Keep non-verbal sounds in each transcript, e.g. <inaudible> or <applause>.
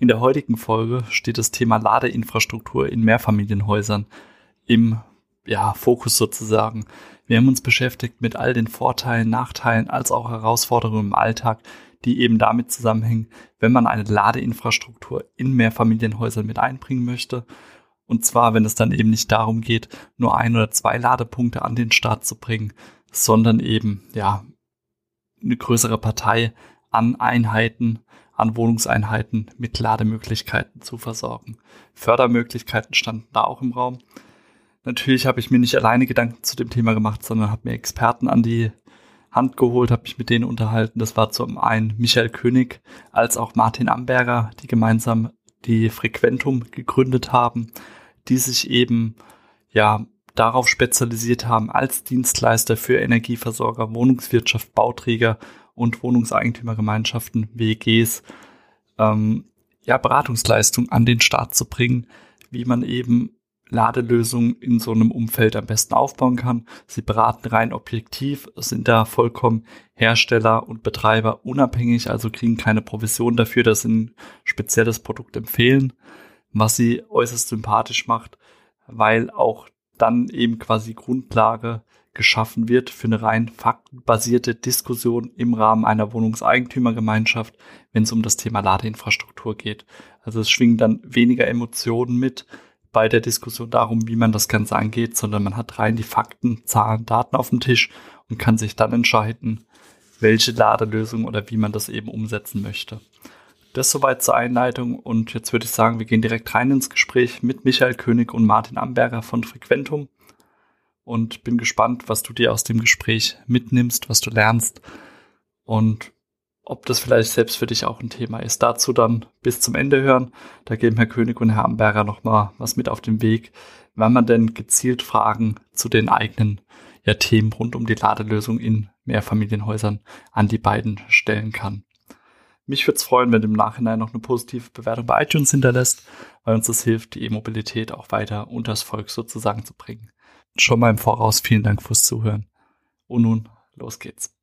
In der heutigen Folge steht das Thema Ladeinfrastruktur in Mehrfamilienhäusern im ja, Fokus sozusagen. Wir haben uns beschäftigt mit all den Vorteilen, Nachteilen als auch Herausforderungen im Alltag, die eben damit zusammenhängen, wenn man eine Ladeinfrastruktur in Mehrfamilienhäusern mit einbringen möchte. Und zwar, wenn es dann eben nicht darum geht, nur ein oder zwei Ladepunkte an den Start zu bringen, sondern eben, ja, eine größere Partei an Einheiten an Wohnungseinheiten mit Lademöglichkeiten zu versorgen. Fördermöglichkeiten standen da auch im Raum. Natürlich habe ich mir nicht alleine Gedanken zu dem Thema gemacht, sondern habe mir Experten an die Hand geholt, habe mich mit denen unterhalten. Das war zum einen Michael König als auch Martin Amberger, die gemeinsam die Frequentum gegründet haben, die sich eben ja darauf spezialisiert haben, als Dienstleister für Energieversorger, Wohnungswirtschaft, Bauträger und Wohnungseigentümergemeinschaften, WGs, ähm, ja, Beratungsleistung an den Start zu bringen, wie man eben Ladelösungen in so einem Umfeld am besten aufbauen kann. Sie beraten rein objektiv, sind da vollkommen Hersteller und Betreiber unabhängig, also kriegen keine Provision dafür, dass sie ein spezielles Produkt empfehlen, was sie äußerst sympathisch macht, weil auch dann eben quasi Grundlage geschaffen wird für eine rein faktenbasierte Diskussion im Rahmen einer Wohnungseigentümergemeinschaft, wenn es um das Thema Ladeinfrastruktur geht. Also es schwingen dann weniger Emotionen mit bei der Diskussion darum, wie man das Ganze angeht, sondern man hat rein die Fakten, Zahlen, Daten auf dem Tisch und kann sich dann entscheiden, welche Ladelösung oder wie man das eben umsetzen möchte. Das soweit zur Einleitung und jetzt würde ich sagen, wir gehen direkt rein ins Gespräch mit Michael König und Martin Amberger von Frequentum und bin gespannt, was du dir aus dem Gespräch mitnimmst, was du lernst und ob das vielleicht selbst für dich auch ein Thema ist. Dazu dann bis zum Ende hören. Da geben Herr König und Herr Amberger nochmal was mit auf den Weg, wenn man denn gezielt Fragen zu den eigenen ja, Themen rund um die Ladelösung in Mehrfamilienhäusern an die beiden stellen kann. Mich würde es freuen, wenn du im Nachhinein noch eine positive Bewertung bei iTunes hinterlässt, weil uns das hilft, die E-Mobilität auch weiter unters Volk sozusagen zu bringen schon mal im Voraus vielen Dank fürs Zuhören. Und nun, los geht's.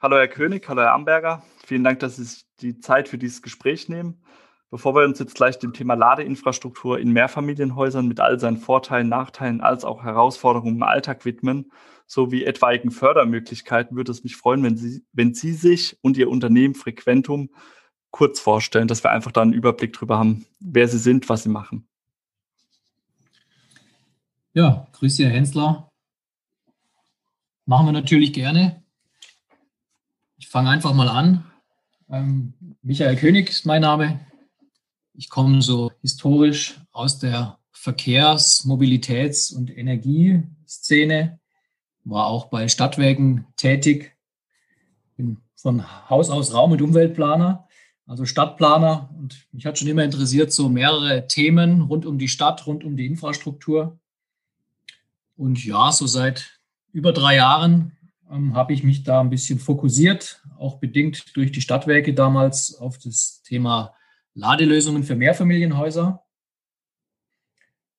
Hallo Herr König, hallo Herr Amberger. Vielen Dank, dass Sie sich die Zeit für dieses Gespräch nehmen. Bevor wir uns jetzt gleich dem Thema Ladeinfrastruktur in Mehrfamilienhäusern mit all seinen Vorteilen, Nachteilen als auch Herausforderungen im Alltag widmen, sowie etwaigen Fördermöglichkeiten, würde es mich freuen, wenn Sie, wenn Sie sich und Ihr Unternehmen Frequentum kurz vorstellen, dass wir einfach da einen Überblick darüber haben, wer Sie sind, was Sie machen. Ja, grüße Herr Hensler. Machen wir natürlich gerne. Ich fange einfach mal an. Ähm, Michael König ist mein Name. Ich komme so historisch aus der Verkehrs-, Mobilitäts- und Energieszene, war auch bei Stadtwerken tätig, bin von Haus aus Raum- und Umweltplaner, also Stadtplaner. Und mich hat schon immer interessiert, so mehrere Themen rund um die Stadt, rund um die Infrastruktur. Und ja, so seit über drei Jahren ähm, habe ich mich da ein bisschen fokussiert, auch bedingt durch die Stadtwerke damals auf das Thema Ladelösungen für Mehrfamilienhäuser.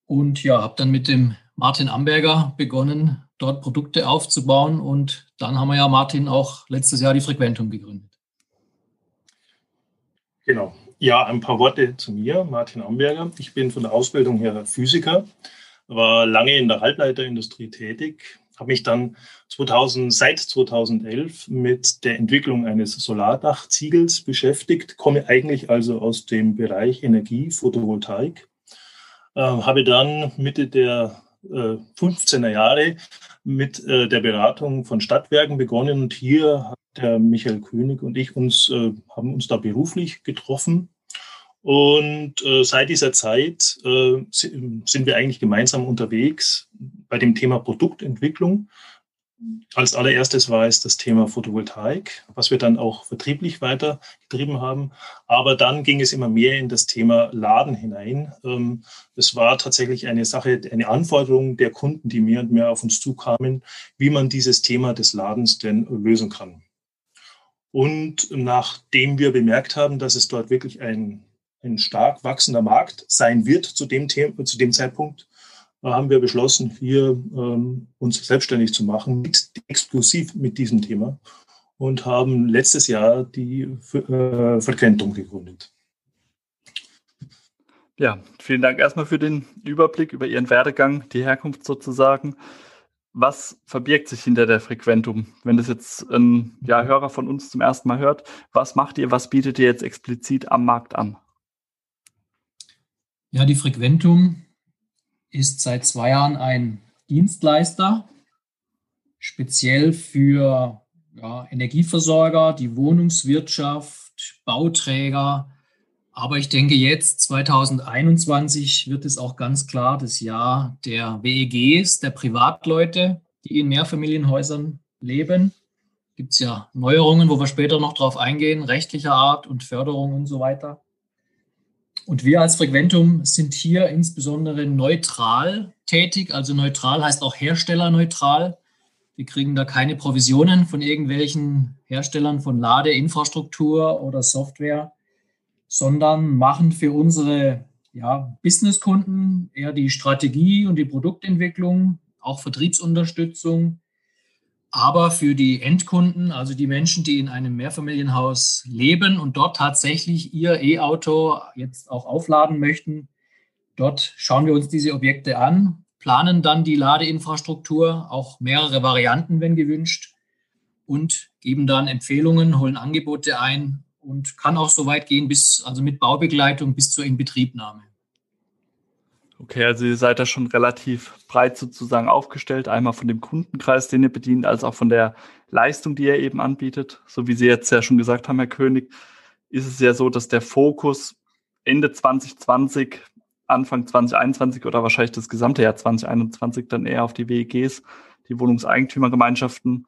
Und ja, habe dann mit dem Martin Amberger begonnen, dort Produkte aufzubauen. Und dann haben wir ja, Martin, auch letztes Jahr die Frequentum gegründet. Genau. Ja, ein paar Worte zu mir, Martin Amberger. Ich bin von der Ausbildung her Physiker war lange in der Halbleiterindustrie tätig, habe mich dann 2000, seit 2011 mit der Entwicklung eines Solardachziegels beschäftigt, komme eigentlich also aus dem Bereich Energie, Photovoltaik, äh, habe dann Mitte der äh, 15er Jahre mit äh, der Beratung von Stadtwerken begonnen und hier hat der Michael König und ich uns, äh, haben uns da beruflich getroffen und äh, seit dieser Zeit äh, sind wir eigentlich gemeinsam unterwegs bei dem Thema Produktentwicklung. als allererstes war es das Thema Photovoltaik, was wir dann auch vertrieblich weitergetrieben haben. Aber dann ging es immer mehr in das Thema Laden hinein. Ähm, es war tatsächlich eine Sache, eine Anforderung der Kunden, die mehr und mehr auf uns zukamen, wie man dieses Thema des Ladens denn lösen kann. Und nachdem wir bemerkt haben, dass es dort wirklich ein, ein stark wachsender Markt sein wird zu dem, Thema, zu dem Zeitpunkt, haben wir beschlossen, hier ähm, uns selbstständig zu machen, mit, exklusiv mit diesem Thema und haben letztes Jahr die äh, Frequentum gegründet. Ja, vielen Dank erstmal für den Überblick über Ihren Werdegang, die Herkunft sozusagen. Was verbirgt sich hinter der Frequentum? Wenn das jetzt ein ja, Hörer von uns zum ersten Mal hört, was macht ihr, was bietet ihr jetzt explizit am Markt an? Ja, die Frequentum ist seit zwei Jahren ein Dienstleister, speziell für ja, Energieversorger, die Wohnungswirtschaft, Bauträger. Aber ich denke, jetzt 2021 wird es auch ganz klar das Jahr der WEGs, der Privatleute, die in Mehrfamilienhäusern leben. Gibt es ja Neuerungen, wo wir später noch drauf eingehen, rechtlicher Art und Förderung und so weiter. Und wir als Frequentum sind hier insbesondere neutral tätig. Also neutral heißt auch herstellerneutral. Wir kriegen da keine Provisionen von irgendwelchen Herstellern von Ladeinfrastruktur oder Software, sondern machen für unsere ja, Businesskunden eher die Strategie und die Produktentwicklung, auch Vertriebsunterstützung, aber für die Endkunden, also die Menschen, die in einem Mehrfamilienhaus leben und dort tatsächlich ihr E-Auto jetzt auch aufladen möchten, dort schauen wir uns diese Objekte an, planen dann die Ladeinfrastruktur, auch mehrere Varianten, wenn gewünscht, und geben dann Empfehlungen, holen Angebote ein und kann auch so weit gehen bis, also mit Baubegleitung bis zur Inbetriebnahme. Okay, also ihr seid da schon relativ breit sozusagen aufgestellt, einmal von dem Kundenkreis, den ihr bedient, als auch von der Leistung, die ihr eben anbietet. So wie Sie jetzt ja schon gesagt haben, Herr König, ist es ja so, dass der Fokus Ende 2020, Anfang 2021 oder wahrscheinlich das gesamte Jahr 2021 dann eher auf die WEGs, die Wohnungseigentümergemeinschaften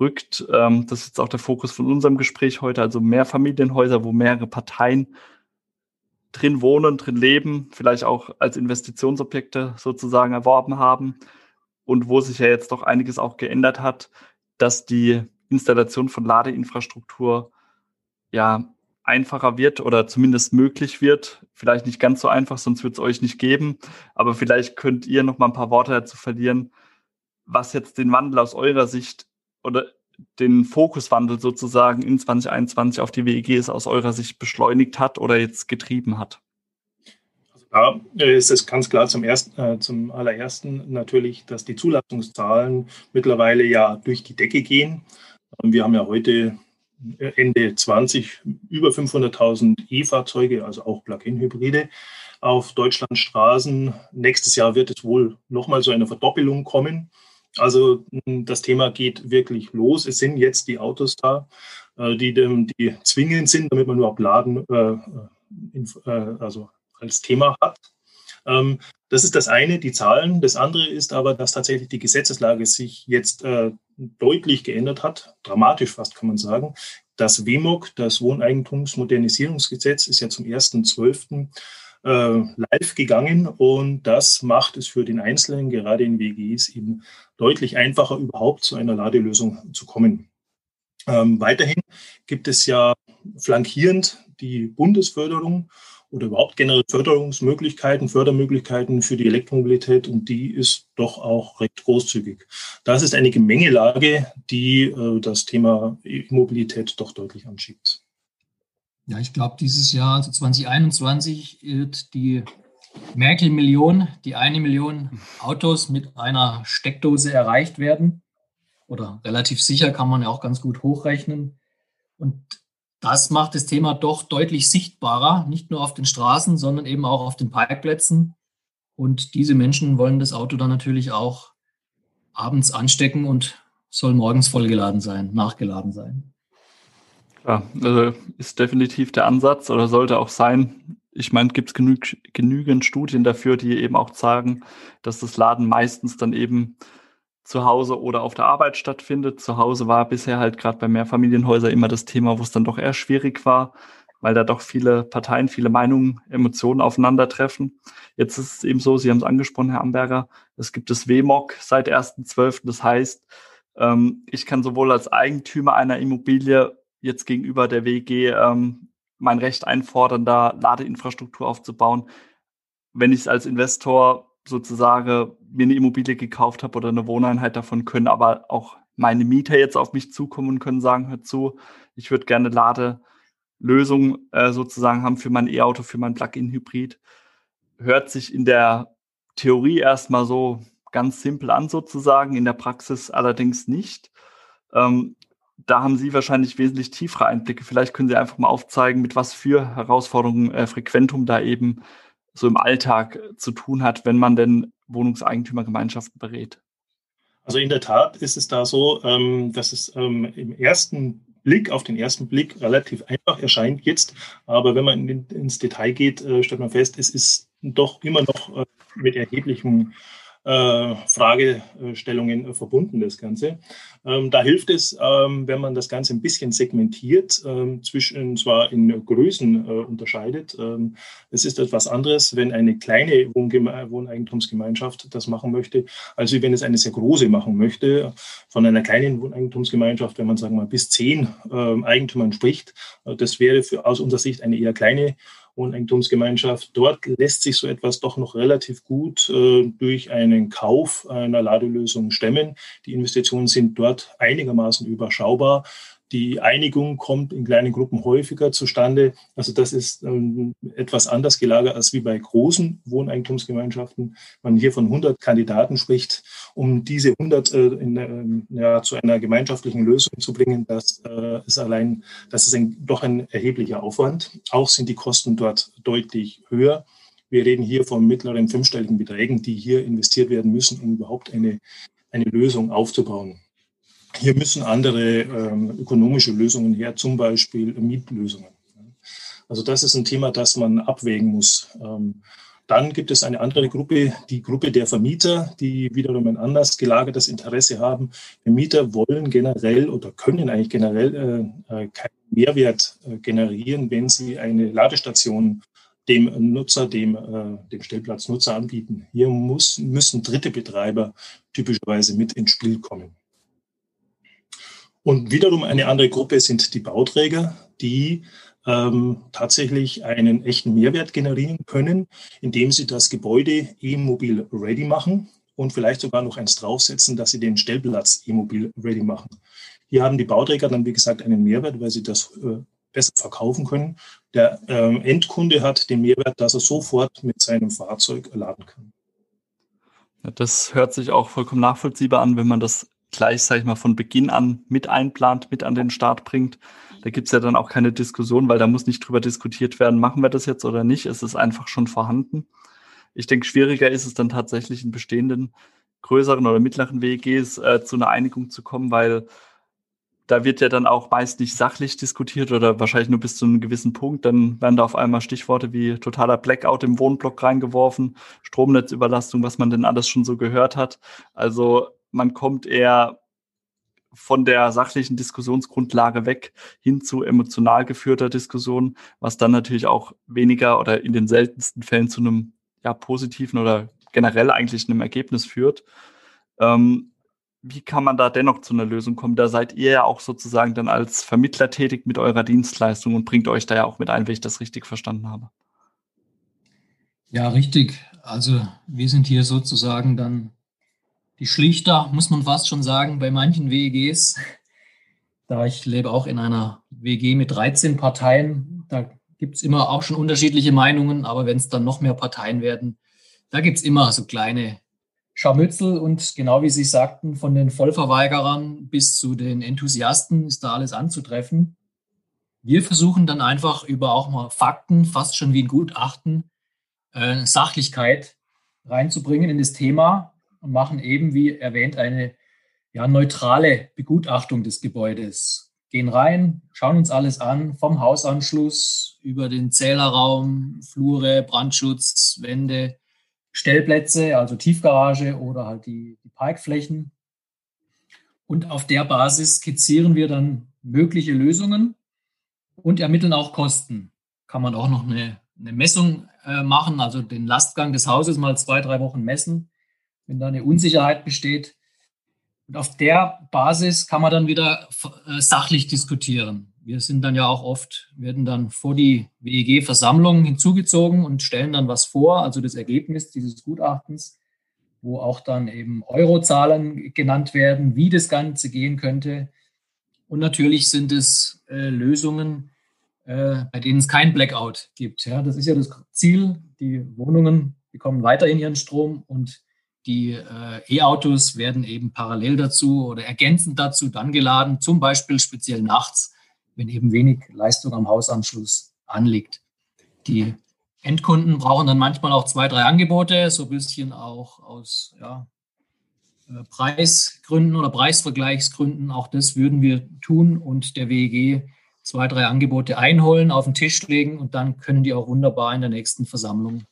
rückt. Ähm, das ist jetzt auch der Fokus von unserem Gespräch heute, also mehr Familienhäuser, wo mehrere Parteien drin wohnen, drin leben, vielleicht auch als Investitionsobjekte sozusagen erworben haben und wo sich ja jetzt doch einiges auch geändert hat, dass die Installation von Ladeinfrastruktur ja einfacher wird oder zumindest möglich wird. Vielleicht nicht ganz so einfach, sonst wird es euch nicht geben. Aber vielleicht könnt ihr noch mal ein paar Worte dazu verlieren, was jetzt den Wandel aus eurer Sicht oder den Fokuswandel sozusagen in 2021 auf die WEGs aus eurer Sicht beschleunigt hat oder jetzt getrieben hat? Also da ist es ganz klar zum, ersten, äh, zum allerersten natürlich, dass die Zulassungszahlen mittlerweile ja durch die Decke gehen. Wir haben ja heute Ende 20 über 500.000 E-Fahrzeuge, also auch Plug-in-Hybride auf Deutschlands Straßen. Nächstes Jahr wird es wohl nochmal so eine Verdoppelung kommen. Also das Thema geht wirklich los. Es sind jetzt die Autos da, äh, die, die zwingend sind, damit man überhaupt Laden äh, äh, also als Thema hat. Ähm, das ist das eine, die Zahlen. Das andere ist aber, dass tatsächlich die Gesetzeslage sich jetzt deutlich geändert hat, dramatisch fast kann man sagen. Das WMOG, das Wohneigentumsmodernisierungsgesetz, ist ja zum 1.12 äh, live gegangen und das macht es für den Einzelnen, gerade in WGs, eben deutlich einfacher, überhaupt zu einer Ladelösung zu kommen. Ähm, weiterhin gibt es ja flankierend die Bundesförderung oder überhaupt generell Förderungsmöglichkeiten, Fördermöglichkeiten für die Elektromobilität und die ist doch auch recht großzügig. Das ist eine Gemengelage, die äh, das Thema E-Mobilität doch deutlich anschiebt. Ja, ich glaube, dieses Jahr, also 2021, wird die Merkel-Million, die eine Million Autos mit einer Steckdose erreicht werden. Oder relativ sicher kann man ja auch ganz gut hochrechnen. Und das macht das Thema doch deutlich sichtbarer, nicht nur auf den Straßen, sondern eben auch auf den Parkplätzen. Und diese Menschen wollen das Auto dann natürlich auch abends anstecken und soll morgens vollgeladen sein, nachgeladen sein. Ja, also ist definitiv der Ansatz oder sollte auch sein. Ich meine, gibt es genü genügend Studien dafür, die eben auch sagen, dass das Laden meistens dann eben zu Hause oder auf der Arbeit stattfindet. Zu Hause war bisher halt gerade bei Mehrfamilienhäusern immer das Thema, wo es dann doch eher schwierig war, weil da doch viele Parteien, viele Meinungen, Emotionen aufeinandertreffen. Jetzt ist es eben so, Sie haben es angesprochen, Herr Amberger, es gibt das WMOG seit 1.12. Das heißt, ähm, ich kann sowohl als Eigentümer einer Immobilie jetzt gegenüber der WG ähm, mein Recht einfordern, da Ladeinfrastruktur aufzubauen. Wenn ich es als Investor sozusagen mir eine Immobilie gekauft habe oder eine Wohneinheit davon, können aber auch meine Mieter jetzt auf mich zukommen und können sagen, hör zu, ich würde gerne Ladelösung äh, sozusagen haben für mein E-Auto, für mein Plug-in-Hybrid. Hört sich in der Theorie erstmal so ganz simpel an sozusagen, in der Praxis allerdings nicht. Ähm, da haben Sie wahrscheinlich wesentlich tiefere Einblicke. Vielleicht können Sie einfach mal aufzeigen, mit was für Herausforderungen äh, Frequentum da eben so im Alltag äh, zu tun hat, wenn man denn Wohnungseigentümergemeinschaften berät. Also in der Tat ist es da so, ähm, dass es ähm, im ersten Blick, auf den ersten Blick relativ einfach erscheint jetzt. Aber wenn man in, ins Detail geht, äh, stellt man fest, es ist doch immer noch äh, mit erheblichem Fragestellungen verbunden, das Ganze. Ähm, da hilft es, ähm, wenn man das Ganze ein bisschen segmentiert, ähm, zwischen zwar in Größen äh, unterscheidet. Es ist etwas anderes, wenn eine kleine Wohneigentumsgemeinschaft das machen möchte, als wenn es eine sehr große machen möchte. Von einer kleinen Wohneigentumsgemeinschaft, wenn man sagen wir mal bis zehn Eigentümern spricht, äh, das wäre für, aus unserer Sicht eine eher kleine Wohneigentumsgemeinschaft. Dort lässt sich so etwas doch noch relativ gut äh, durch einen Kauf einer Ladelösung stemmen. Die Investitionen sind dort einigermaßen überschaubar. Die Einigung kommt in kleinen Gruppen häufiger zustande. Also das ist ähm, etwas anders gelagert als wie bei großen Wohneigentumsgemeinschaften. Man hier von 100 Kandidaten spricht, um diese 100 äh, in, äh, ja, zu einer gemeinschaftlichen Lösung zu bringen, das äh, ist allein, das ist ein, doch ein erheblicher Aufwand. Auch sind die Kosten dort deutlich höher. Wir reden hier von mittleren fünfstelligen Beträgen, die hier investiert werden müssen, um überhaupt eine, eine Lösung aufzubauen. Hier müssen andere ähm, ökonomische Lösungen her, zum Beispiel Mietlösungen. Also das ist ein Thema, das man abwägen muss. Ähm, dann gibt es eine andere Gruppe, die Gruppe der Vermieter, die wiederum ein anders gelagertes Interesse haben. Vermieter wollen generell oder können eigentlich generell äh, äh keinen Mehrwert äh, generieren, wenn sie eine Ladestation dem Nutzer, dem, äh, dem Stellplatznutzer anbieten. Hier muss, müssen dritte Betreiber typischerweise mit ins Spiel kommen. Und wiederum eine andere Gruppe sind die Bauträger, die ähm, tatsächlich einen echten Mehrwert generieren können, indem sie das Gebäude e-mobil ready machen und vielleicht sogar noch eins draufsetzen, dass sie den Stellplatz e-mobil ready machen. Hier haben die Bauträger dann, wie gesagt, einen Mehrwert, weil sie das äh, besser verkaufen können. Der ähm, Endkunde hat den Mehrwert, dass er sofort mit seinem Fahrzeug laden kann. Das hört sich auch vollkommen nachvollziehbar an, wenn man das gleich, sage ich mal, von Beginn an mit einplant, mit an den Start bringt. Da gibt's ja dann auch keine Diskussion, weil da muss nicht drüber diskutiert werden, machen wir das jetzt oder nicht. Es ist einfach schon vorhanden. Ich denke, schwieriger ist es dann tatsächlich in bestehenden größeren oder mittleren WGs äh, zu einer Einigung zu kommen, weil da wird ja dann auch meist nicht sachlich diskutiert oder wahrscheinlich nur bis zu einem gewissen Punkt. Dann werden da auf einmal Stichworte wie totaler Blackout im Wohnblock reingeworfen, Stromnetzüberlastung, was man denn alles schon so gehört hat. Also man kommt eher von der sachlichen Diskussionsgrundlage weg hin zu emotional geführter Diskussion, was dann natürlich auch weniger oder in den seltensten Fällen zu einem ja, positiven oder generell eigentlich einem Ergebnis führt. Ähm, wie kann man da dennoch zu einer Lösung kommen? Da seid ihr ja auch sozusagen dann als Vermittler tätig mit eurer Dienstleistung und bringt euch da ja auch mit ein, wenn ich das richtig verstanden habe. Ja, richtig. Also wir sind hier sozusagen dann die Schlichter, muss man fast schon sagen, bei manchen WEGs. Da ich lebe auch in einer WG mit 13 Parteien, da gibt es immer auch schon unterschiedliche Meinungen, aber wenn es dann noch mehr Parteien werden, da gibt es immer so kleine Scharmützel und genau wie Sie sagten, von den Vollverweigerern bis zu den Enthusiasten ist da alles anzutreffen. Wir versuchen dann einfach über auch mal Fakten, fast schon wie ein Gutachten, äh, Sachlichkeit reinzubringen in das Thema und machen eben, wie erwähnt, eine ja, neutrale Begutachtung des Gebäudes. Gehen rein, schauen uns alles an, vom Hausanschluss über den Zählerraum, Flure, Brandschutz, Wände, Stellplätze, also Tiefgarage oder halt die, die Parkflächen, Und auf der Basis skizzieren wir dann mögliche Lösungen und ermitteln auch Kosten. Kann man auch noch eine, eine Messung äh, machen, also den Lastgang des Hauses mal zwei, drei Wochen messen, wenn da eine Unsicherheit besteht. Und auf der Basis kann man dann wieder äh, sachlich diskutieren. Wir sind dann ja auch oft, werden dann vor die WEG-Versammlung hinzugezogen und stellen dann was vor, also das Ergebnis dieses Gutachtens, wo auch dann eben Eurozahlen genannt werden, wie das Ganze gehen könnte. Und natürlich sind es äh, Lösungen, äh, bei denen es kein Blackout gibt. Ja, das ist ja das Ziel. Die Wohnungen bekommen weiterhin ihren Strom und die äh, E-Autos werden eben parallel dazu oder ergänzend dazu dann geladen, zum Beispiel speziell nachts, wenn eben wenig Leistung am Hausanschluss anliegt. Die Endkunden brauchen dann manchmal auch zwei, drei Angebote, so ein bisschen auch aus ja, äh, Preisgründen oder Preisvergleichsgründen. Auch das würden wir tun und der WEG zwei, drei Angebote einholen, auf den Tisch legen und dann können die auch wunderbar in der nächsten Versammlung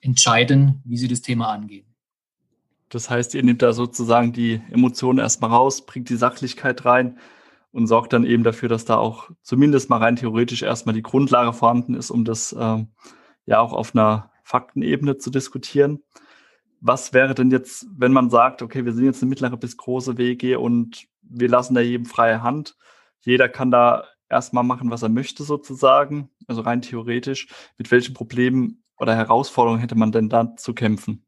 entscheiden, wie sie das Thema angehen. Das heißt, ihr nehmt da sozusagen die Emotionen erstmal raus, bringt die Sachlichkeit rein und sorgt dann eben dafür, dass da auch zumindest mal rein theoretisch erstmal die Grundlage vorhanden ist, um das ähm, ja auch auf einer Faktenebene zu diskutieren. Was wäre denn jetzt, wenn man sagt, okay, wir sind jetzt eine mittlere bis große WG und wir lassen da jedem freie Hand. Jeder kann da erstmal machen, was er möchte sozusagen, also rein theoretisch. Mit welchen Problemen oder Herausforderungen hätte man denn da zu kämpfen?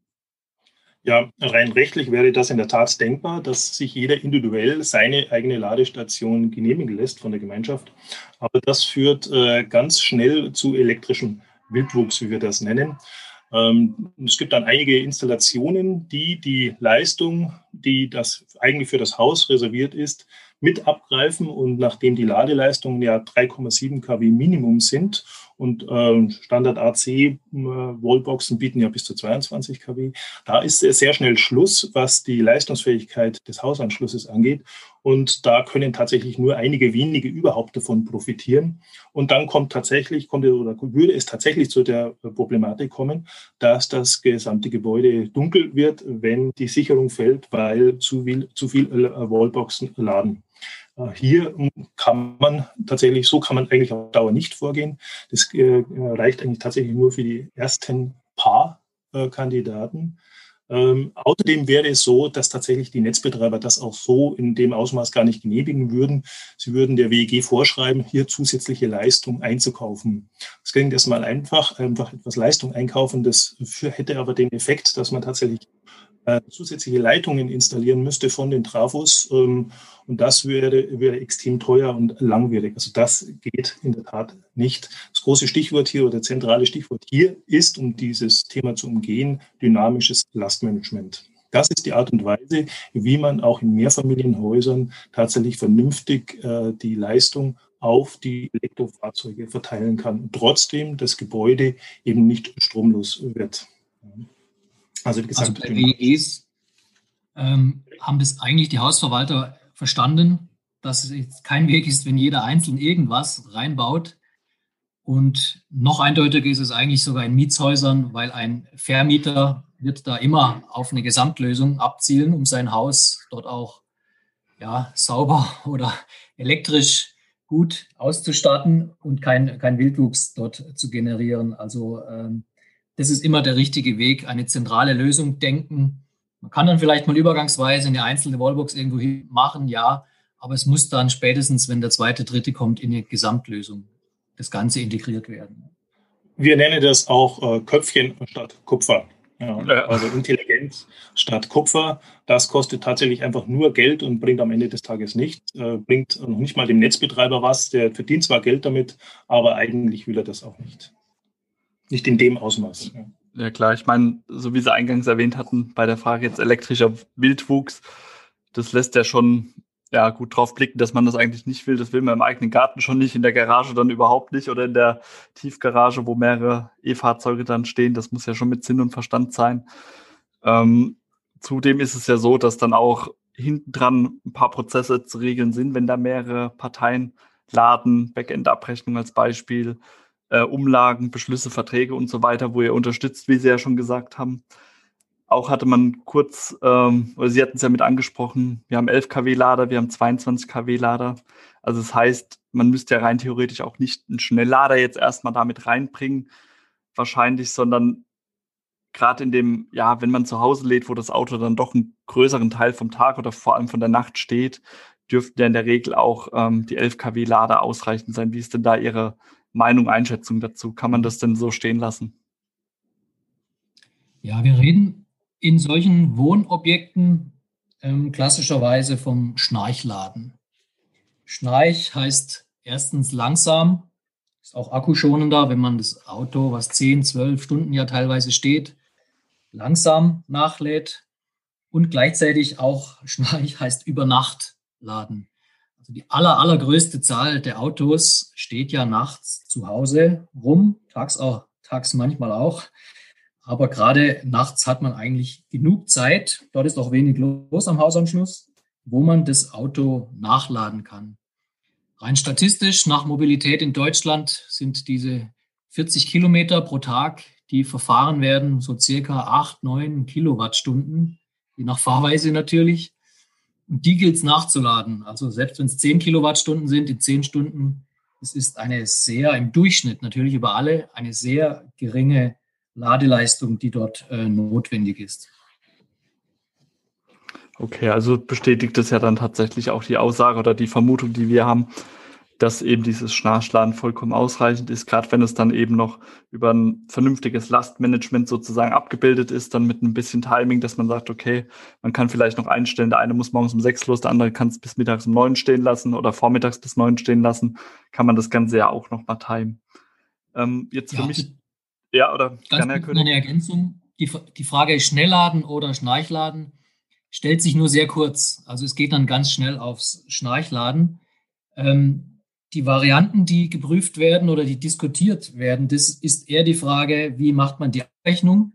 Ja, rein rechtlich wäre das in der Tat denkbar, dass sich jeder individuell seine eigene Ladestation genehmigen lässt von der Gemeinschaft. Aber das führt äh, ganz schnell zu elektrischem Wildwuchs, wie wir das nennen. Ähm, es gibt dann einige Installationen, die die Leistung, die das eigentlich für das Haus reserviert ist, mit abgreifen. Und nachdem die Ladeleistungen ja 3,7 kW Minimum sind und äh, Standard AC äh, Wallboxen bieten ja bis zu 22 kW. Da ist sehr schnell Schluss, was die Leistungsfähigkeit des Hausanschlusses angeht. Und da können tatsächlich nur einige wenige überhaupt davon profitieren. Und dann kommt tatsächlich, kommt oder würde es tatsächlich zu der Problematik kommen, dass das gesamte Gebäude dunkel wird, wenn die Sicherung fällt, weil zu viel, zu viel äh, Wallboxen laden. Äh, hier kann man tatsächlich, so kann man eigentlich auf Dauer nicht vorgehen. Das äh, reicht eigentlich tatsächlich nur für die ersten paar äh, Kandidaten. Ähm, außerdem wäre es so, dass tatsächlich die Netzbetreiber das auch so in dem Ausmaß gar nicht genehmigen würden. Sie würden der WEG vorschreiben, hier zusätzliche Leistung einzukaufen. Das klingt erstmal einfach, einfach etwas Leistung einkaufen. Das hätte aber den Effekt, dass man tatsächlich äh, zusätzliche Leitungen installieren müsste von den Trafos. Ähm, und das wäre, wäre extrem teuer und langwierig. Also das geht in der Tat nicht. Das große Stichwort hier oder zentrale Stichwort hier ist, um dieses Thema zu umgehen, dynamisches Lastmanagement. Das ist die Art und Weise, wie man auch in Mehrfamilienhäusern tatsächlich vernünftig äh, die Leistung auf die Elektrofahrzeuge verteilen kann, trotzdem das Gebäude eben nicht stromlos wird. Also, die also bei WEGs ähm, haben das eigentlich die Hausverwalter verstanden, dass es jetzt kein Weg ist, wenn jeder einzeln irgendwas reinbaut. Und noch eindeutiger ist es eigentlich sogar in Mietshäusern, weil ein Vermieter wird da immer auf eine Gesamtlösung abzielen, um sein Haus dort auch ja, sauber <laughs> oder elektrisch gut auszustatten und kein, kein Wildwuchs dort zu generieren. Also ähm, das ist immer der richtige Weg, eine zentrale Lösung denken. Man kann dann vielleicht mal übergangsweise eine einzelne Wallbox irgendwo machen, ja, aber es muss dann spätestens, wenn der zweite, dritte kommt, in eine Gesamtlösung das Ganze integriert werden. Wir nennen das auch äh, Köpfchen statt Kupfer. Ja, also Intelligenz statt Kupfer. Das kostet tatsächlich einfach nur Geld und bringt am Ende des Tages nichts. Äh, bringt noch nicht mal dem Netzbetreiber was. Der verdient zwar Geld damit, aber eigentlich will er das auch nicht. Nicht in dem Ausmaß. Ja, klar. Ich meine, so wie Sie eingangs erwähnt hatten, bei der Frage jetzt elektrischer Wildwuchs, das lässt ja schon ja, gut drauf blicken, dass man das eigentlich nicht will. Das will man im eigenen Garten schon nicht, in der Garage dann überhaupt nicht oder in der Tiefgarage, wo mehrere E-Fahrzeuge dann stehen. Das muss ja schon mit Sinn und Verstand sein. Ähm, zudem ist es ja so, dass dann auch hinten dran ein paar Prozesse zu regeln sind, wenn da mehrere Parteien laden, Backend-Abrechnung als Beispiel, äh, Umlagen, Beschlüsse, Verträge und so weiter, wo ihr unterstützt, wie Sie ja schon gesagt haben. auch hatte man kurz, ähm, oder Sie hatten es ja mit angesprochen, wir haben 11 kW-Lader, wir haben 22 kW-Lader. Also das heißt, man müsste ja rein theoretisch auch nicht einen Schnelllader jetzt erstmal damit reinbringen, wahrscheinlich, sondern gerade in dem, ja, wenn man zu Hause lädt, wo das Auto dann doch einen größeren Teil vom Tag oder vor allem von der Nacht steht, dürften ja in der Regel auch ähm, die 11 kW Lader ausreichend sein. Wie ist denn da Ihre Meinung, Einschätzung dazu? Kann man das denn so stehen lassen? Ja, wir reden in solchen Wohnobjekten ähm, klassischerweise vom Schnarchladen. Schnarch heißt erstens langsam, ist auch akkuschonender, wenn man das Auto, was 10, 12 Stunden ja teilweise steht, langsam nachlädt und gleichzeitig auch <laughs> Schnarch heißt über Nacht laden. Also die aller, allergrößte Zahl der Autos steht ja nachts zu Hause rum, tags auch, tags manchmal auch. Aber gerade nachts hat man eigentlich genug Zeit. Dort ist auch wenig los am Hausanschluss, wo man das Auto nachladen kann. Rein statistisch nach Mobilität in Deutschland sind diese 40 Kilometer pro Tag, die verfahren werden, so circa 8, 9 Kilowattstunden, je nach Fahrweise natürlich. Und die gilt es nachzuladen. Also selbst wenn es 10 Kilowattstunden sind, in 10 Stunden, es ist eine sehr, im Durchschnitt natürlich über alle, eine sehr geringe Ladeleistung, die dort äh, notwendig ist. Okay, also bestätigt es ja dann tatsächlich auch die Aussage oder die Vermutung, die wir haben, dass eben dieses Schnarchladen vollkommen ausreichend ist, gerade wenn es dann eben noch über ein vernünftiges Lastmanagement sozusagen abgebildet ist, dann mit ein bisschen Timing, dass man sagt, okay, man kann vielleicht noch einstellen, der eine muss morgens um sechs los, der andere kann es bis mittags um neun stehen lassen oder vormittags bis neun stehen lassen, kann man das Ganze ja auch noch mal timen. Ähm, jetzt ja, für mich, ja, oder ganz gerne, Herr Eine Ergänzung, die, die Frage Schnellladen oder Schnarchladen stellt sich nur sehr kurz. Also es geht dann ganz schnell aufs Schnarchladen. Ähm, die Varianten, die geprüft werden oder die diskutiert werden, das ist eher die Frage, wie macht man die Abrechnung?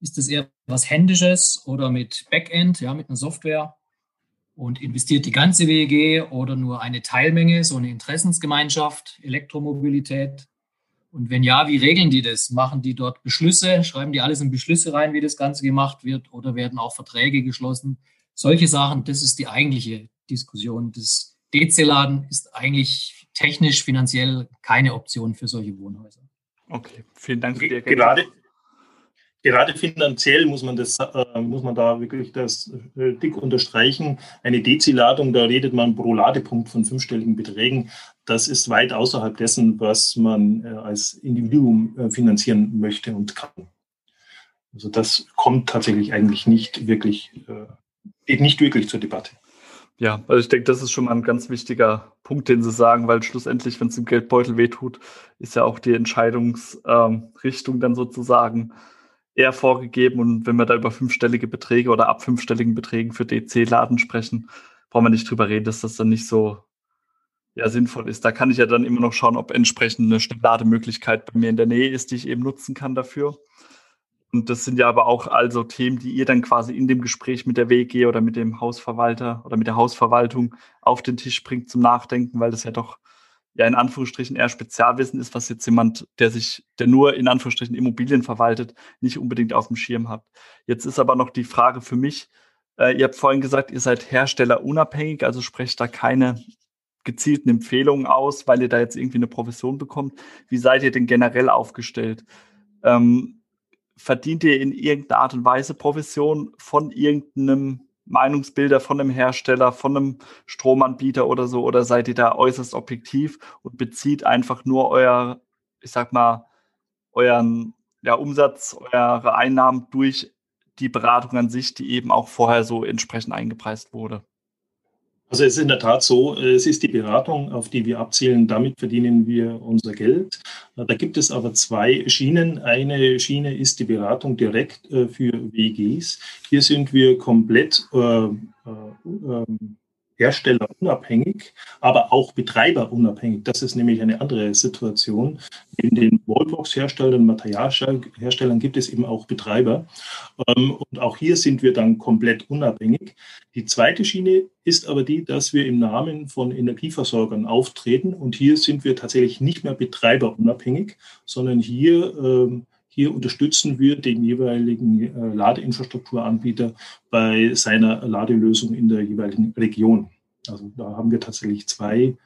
Ist das eher was Händisches oder mit Backend, ja, mit einer Software? Und investiert die ganze WEG oder nur eine Teilmenge, so eine Interessensgemeinschaft, Elektromobilität? Und wenn ja, wie regeln die das? Machen die dort Beschlüsse? Schreiben die alles in Beschlüsse rein, wie das Ganze gemacht wird? Oder werden auch Verträge geschlossen? Solche Sachen, das ist die eigentliche Diskussion. Das DC-Laden ist eigentlich technisch, finanziell keine Option für solche Wohnhäuser. Okay, vielen Dank für die Ergänzung. Gerade, gerade finanziell muss man, das, äh, muss man da wirklich das äh, dick unterstreichen. Eine DC-Ladung, da redet man pro Ladepunkt von fünfstelligen Beträgen. Das ist weit außerhalb dessen, was man äh, als Individuum äh, finanzieren möchte und kann. Also das kommt tatsächlich eigentlich nicht wirklich, äh, steht nicht wirklich zur Debatte. Ja, also ich denke, das ist schon mal ein ganz wichtiger Punkt, den Sie sagen, weil schlussendlich, wenn es dem Geldbeutel wehtut, ist ja auch die Entscheidungsrichtung ähm, dann sozusagen eher vorgegeben. Und wenn wir da über fünfstellige Beträge oder ab fünfstelligen Beträgen für DC-Laden sprechen, brauchen wir nicht drüber reden, dass das dann nicht so ja, sinnvoll ist. Da kann ich ja dann immer noch schauen, ob entsprechend eine Lademöglichkeit bei mir in der Nähe ist, die ich eben nutzen kann dafür. Und das sind ja aber auch also Themen, die ihr dann quasi in dem Gespräch mit der WG oder mit dem Hausverwalter oder mit der Hausverwaltung auf den Tisch bringt zum Nachdenken, weil das ja doch ja in Anführungsstrichen eher Spezialwissen ist, was jetzt jemand, der sich, der nur in Anführungsstrichen Immobilien verwaltet, nicht unbedingt auf dem Schirm hat. Jetzt ist aber noch die Frage für mich, äh, ihr habt vorhin gesagt, ihr seid herstellerunabhängig, also sprecht da keine gezielten Empfehlungen aus, weil ihr da jetzt irgendwie eine Provision bekommt. Wie seid ihr denn generell aufgestellt? Ähm, verdient ihr in irgendeiner Art und Weise Provision von irgendeinem Meinungsbilder von einem Hersteller, von einem Stromanbieter oder so? Oder seid ihr da äußerst objektiv und bezieht einfach nur euer, ich sag mal, euren ja, Umsatz, eure Einnahmen durch die Beratung an sich, die eben auch vorher so entsprechend eingepreist wurde? Also es ist in der Tat so, es ist die Beratung, auf die wir abzielen, damit verdienen wir unser Geld. Da gibt es aber zwei Schienen. Eine Schiene ist die Beratung direkt äh, für WGs. Hier sind wir komplett äh, äh, ähm, herstellerunabhängig, aber auch betreiberunabhängig. Das ist nämlich eine andere Situation. In den Wallbox-Herstellern, Materialherstellern gibt es eben auch Betreiber. Ähm, und auch hier sind wir dann komplett unabhängig. Die zweite Schiene ist aber die, dass wir im Namen von Energieversorgern auftreten. Und hier sind wir tatsächlich nicht mehr betreiberunabhängig, sondern hier ähm, Hier unterstützen wir den jeweiligen äh, Ladeinfrastrukturanbieter bei seiner Ladelösung in der jeweiligen Region. Also da haben wir tatsächlich zwei,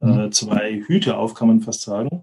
äh, mhm. zwei Hüte auf, kann man fast sagen.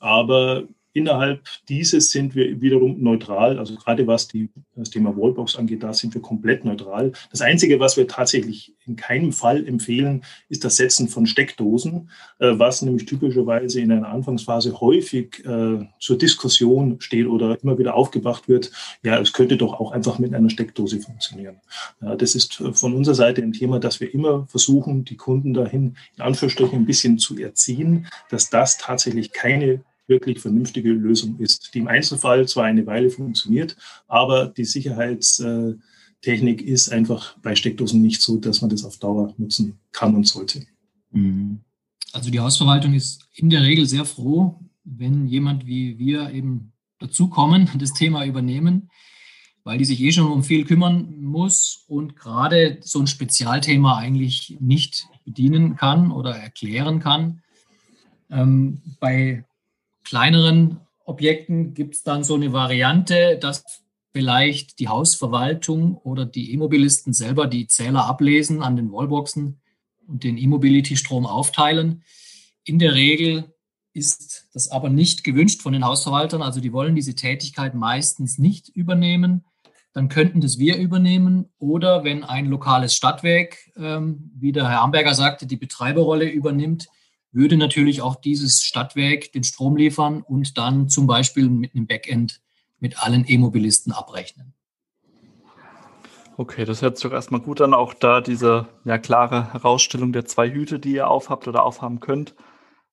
Aber Innerhalb dieses sind wir wiederum neutral. Also gerade was die, das Thema Wallbox angeht, da sind wir komplett neutral. Das Einzige, was wir tatsächlich in keinem Fall empfehlen, ist das Setzen von Steckdosen, äh, was nämlich typischerweise in einer Anfangsphase häufig äh, zur Diskussion steht oder immer wieder aufgebracht wird. Ja, es könnte doch auch einfach mit einer Steckdose funktionieren. Ja, das ist von unserer Seite ein Thema, dass wir immer versuchen, die Kunden dahin in Anführungsstrichen ein bisschen zu erziehen, dass das tatsächlich keine wirklich vernünftige Lösung ist, die im Einzelfall zwar eine Weile funktioniert, aber die Sicherheitstechnik ist einfach bei Steckdosen nicht so, dass man das auf Dauer nutzen kann und sollte. Mhm. Also die Hausverwaltung ist in der Regel sehr froh, wenn jemand wie wir eben dazukommen, das Thema übernehmen, weil die sich eh schon um viel kümmern muss und gerade so ein Spezialthema eigentlich nicht bedienen kann oder erklären kann. Ähm, bei kleineren Objekten gibt es dann so eine Variante, dass vielleicht die Hausverwaltung oder die E-Mobilisten selber die Zähler ablesen an den Wallboxen und den E-Mobility-Strom aufteilen. In der Regel ist das aber nicht gewünscht von den Hausverwaltern. Also die wollen diese Tätigkeit meistens nicht übernehmen. Dann könnten das wir übernehmen. Oder wenn ein lokales Stadtwerk, ähm, wie der Herr Amberger sagte, die Betreiberrolle übernimmt, würde natürlich auch dieses Stadtwerk den Strom liefern und dann zum Beispiel mit einem Backend mit allen E-Mobilisten abrechnen. Okay, das hört sich erstmal gut an. Auch da diese ja, klare Herausstellung der zwei Hüte, die ihr aufhabt oder aufhaben könnt,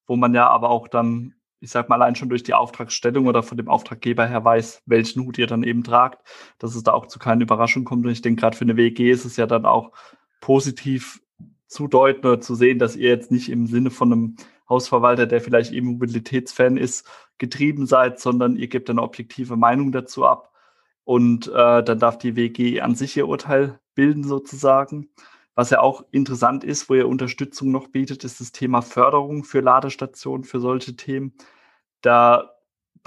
wo man ja aber auch dann, ich sag mal, allein schon durch die Auftragsstellung oder von dem Auftraggeber her weiß, welchen Hut ihr dann eben tragt, dass es da auch zu keinen Überraschungen kommt. Und ich denke, gerade für eine WG ist es ja dann auch positiv zu deuten oder zu sehen, dass ihr jetzt nicht im Sinne von einem Hausverwalter, der vielleicht eben Mobilitätsfan ist, getrieben seid, sondern ihr gebt eine objektive Meinung dazu ab. Und äh, dann darf die WG an sich ihr Urteil bilden sozusagen. Was ja auch interessant ist, wo ihr Unterstützung noch bietet, ist das Thema Förderung für Ladestationen, für solche Themen. Da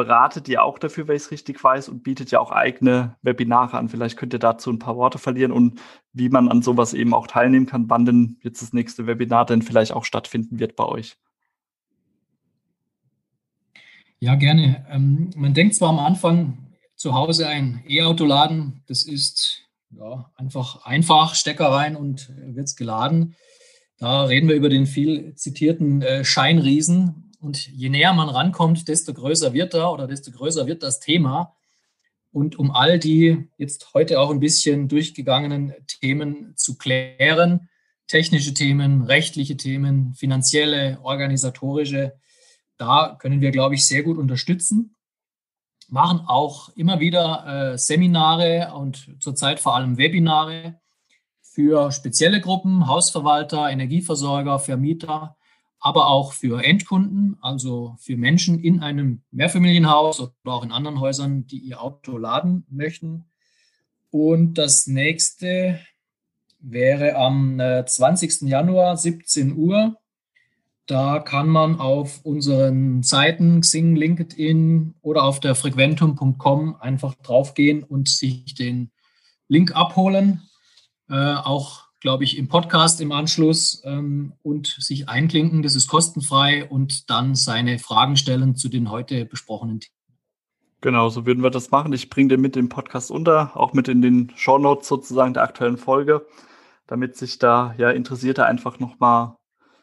beratet ihr auch dafür, wenn ich es richtig weiß, und bietet ja auch eigene Webinare an. Vielleicht könnt ihr dazu ein paar Worte verlieren und wie man an sowas eben auch teilnehmen kann, wann denn jetzt das nächste Webinar denn vielleicht auch stattfinden wird bei euch. Ja, gerne. Ähm, man denkt zwar am Anfang, zu Hause ein E-Auto laden, das ist ja, einfach einfach, Stecker rein und wird es geladen. Da reden wir über den viel zitierten äh, Scheinriesen. Und je näher man rankommt, desto größer wird er oder desto größer wird das Thema. Und um all die jetzt heute auch ein bisschen durchgegangenen Themen zu klären, technische Themen, rechtliche Themen, finanzielle, organisatorische, da können wir, glaube ich, sehr gut unterstützen. Machen auch immer wieder äh, Seminare und zurzeit vor allem Webinare für spezielle Gruppen, Hausverwalter, Energieversorger, Vermieter, aber auch für Endkunden, also für Menschen in einem Mehrfamilienhaus oder auch in anderen Häusern, die ihr Auto laden möchten. Und das nächste wäre am 20. Äh, Januar 17 Uhr. Da kann man auf unseren Seiten Xing, LinkedIn oder auf der frequentum.com einfach draufgehen und sich den Link abholen. Äh, auch glaube ich, im Podcast im Anschluss ähm, und sich einklinken. Das ist kostenfrei und dann seine Fragen stellen zu den heute besprochenen Themen. Genau, so würden wir das machen. Ich bringe den mit dem Podcast unter, auch mit in den Shownotes sozusagen der aktuellen Folge, damit sich da ja Interessierte einfach nochmal,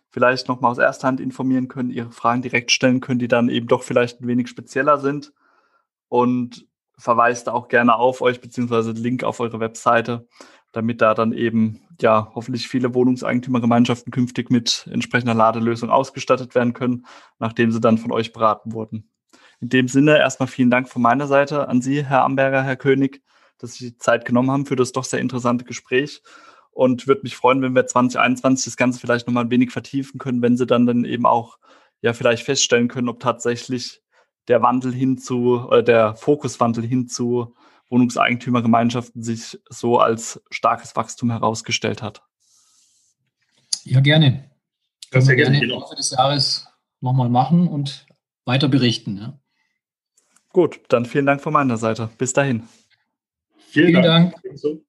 vielleicht nochmal aus erster Hand informieren können, ihre Fragen direkt stellen können, die dann eben doch vielleicht ein wenig spezieller sind. Und verweist auch gerne auf euch, beziehungsweise Link auf eure Webseite, damit da dann eben ja hoffentlich viele Wohnungseigentümergemeinschaften künftig mit entsprechender Ladelösung ausgestattet werden können, nachdem sie dann von euch beraten wurden. In dem Sinne erstmal vielen Dank von meiner Seite an Sie, Herr Amberger, Herr König, dass Sie die Zeit genommen haben für das doch sehr interessante Gespräch und würde mich freuen, wenn wir 2021 das Ganze vielleicht nochmal ein wenig vertiefen können, wenn Sie dann dann eben auch ja vielleicht feststellen können, ob tatsächlich der Wandel hin zu, oder der Fokuswandel hin zu Wohnungseigentümergemeinschaften sich so als starkes Wachstum herausgestellt hat. Ja, gerne. Das wir gerne im Laufe des Jahres nochmal machen und weiter berichten. Ja. Gut, dann vielen Dank von meiner Seite. Bis dahin. Vielen, vielen Dank. Dank.